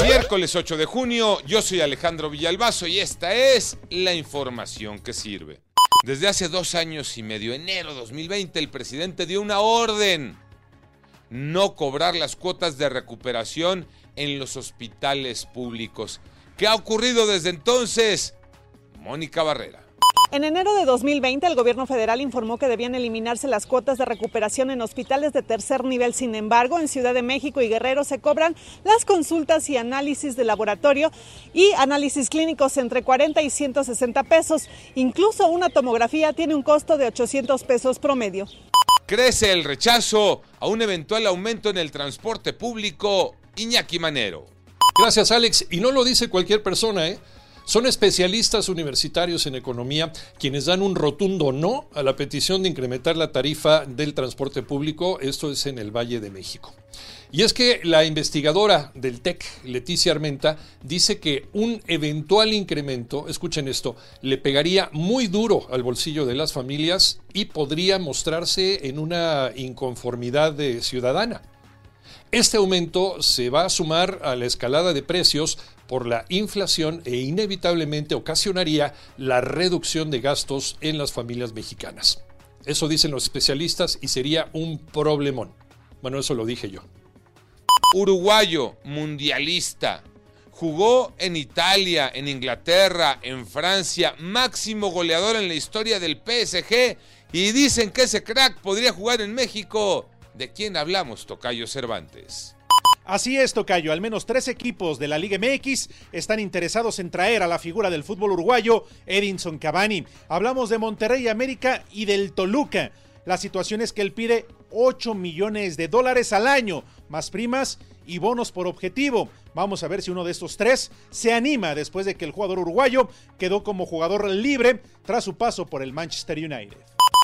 Miércoles 8 de junio, yo soy Alejandro Villalbazo y esta es la información que sirve. Desde hace dos años y medio, enero 2020, el presidente dio una orden. No cobrar las cuotas de recuperación en los hospitales públicos. ¿Qué ha ocurrido desde entonces? Mónica Barrera. En enero de 2020, el gobierno federal informó que debían eliminarse las cuotas de recuperación en hospitales de tercer nivel. Sin embargo, en Ciudad de México y Guerrero se cobran las consultas y análisis de laboratorio y análisis clínicos entre 40 y 160 pesos. Incluso una tomografía tiene un costo de 800 pesos promedio. Crece el rechazo a un eventual aumento en el transporte público. Iñaki Manero. Gracias, Alex. Y no lo dice cualquier persona, ¿eh? Son especialistas universitarios en economía quienes dan un rotundo no a la petición de incrementar la tarifa del transporte público, esto es en el Valle de México. Y es que la investigadora del TEC, Leticia Armenta, dice que un eventual incremento, escuchen esto, le pegaría muy duro al bolsillo de las familias y podría mostrarse en una inconformidad de ciudadana. Este aumento se va a sumar a la escalada de precios por la inflación e inevitablemente ocasionaría la reducción de gastos en las familias mexicanas. Eso dicen los especialistas y sería un problemón. Bueno, eso lo dije yo. Uruguayo, mundialista. Jugó en Italia, en Inglaterra, en Francia, máximo goleador en la historia del PSG. Y dicen que ese crack podría jugar en México. ¿De quién hablamos, Tocayo Cervantes? Así es, Tocayo. Al menos tres equipos de la Liga MX están interesados en traer a la figura del fútbol uruguayo, Edinson Cavani. Hablamos de Monterrey América y del Toluca. La situación es que él pide 8 millones de dólares al año, más primas y bonos por objetivo. Vamos a ver si uno de estos tres se anima después de que el jugador uruguayo quedó como jugador libre tras su paso por el Manchester United.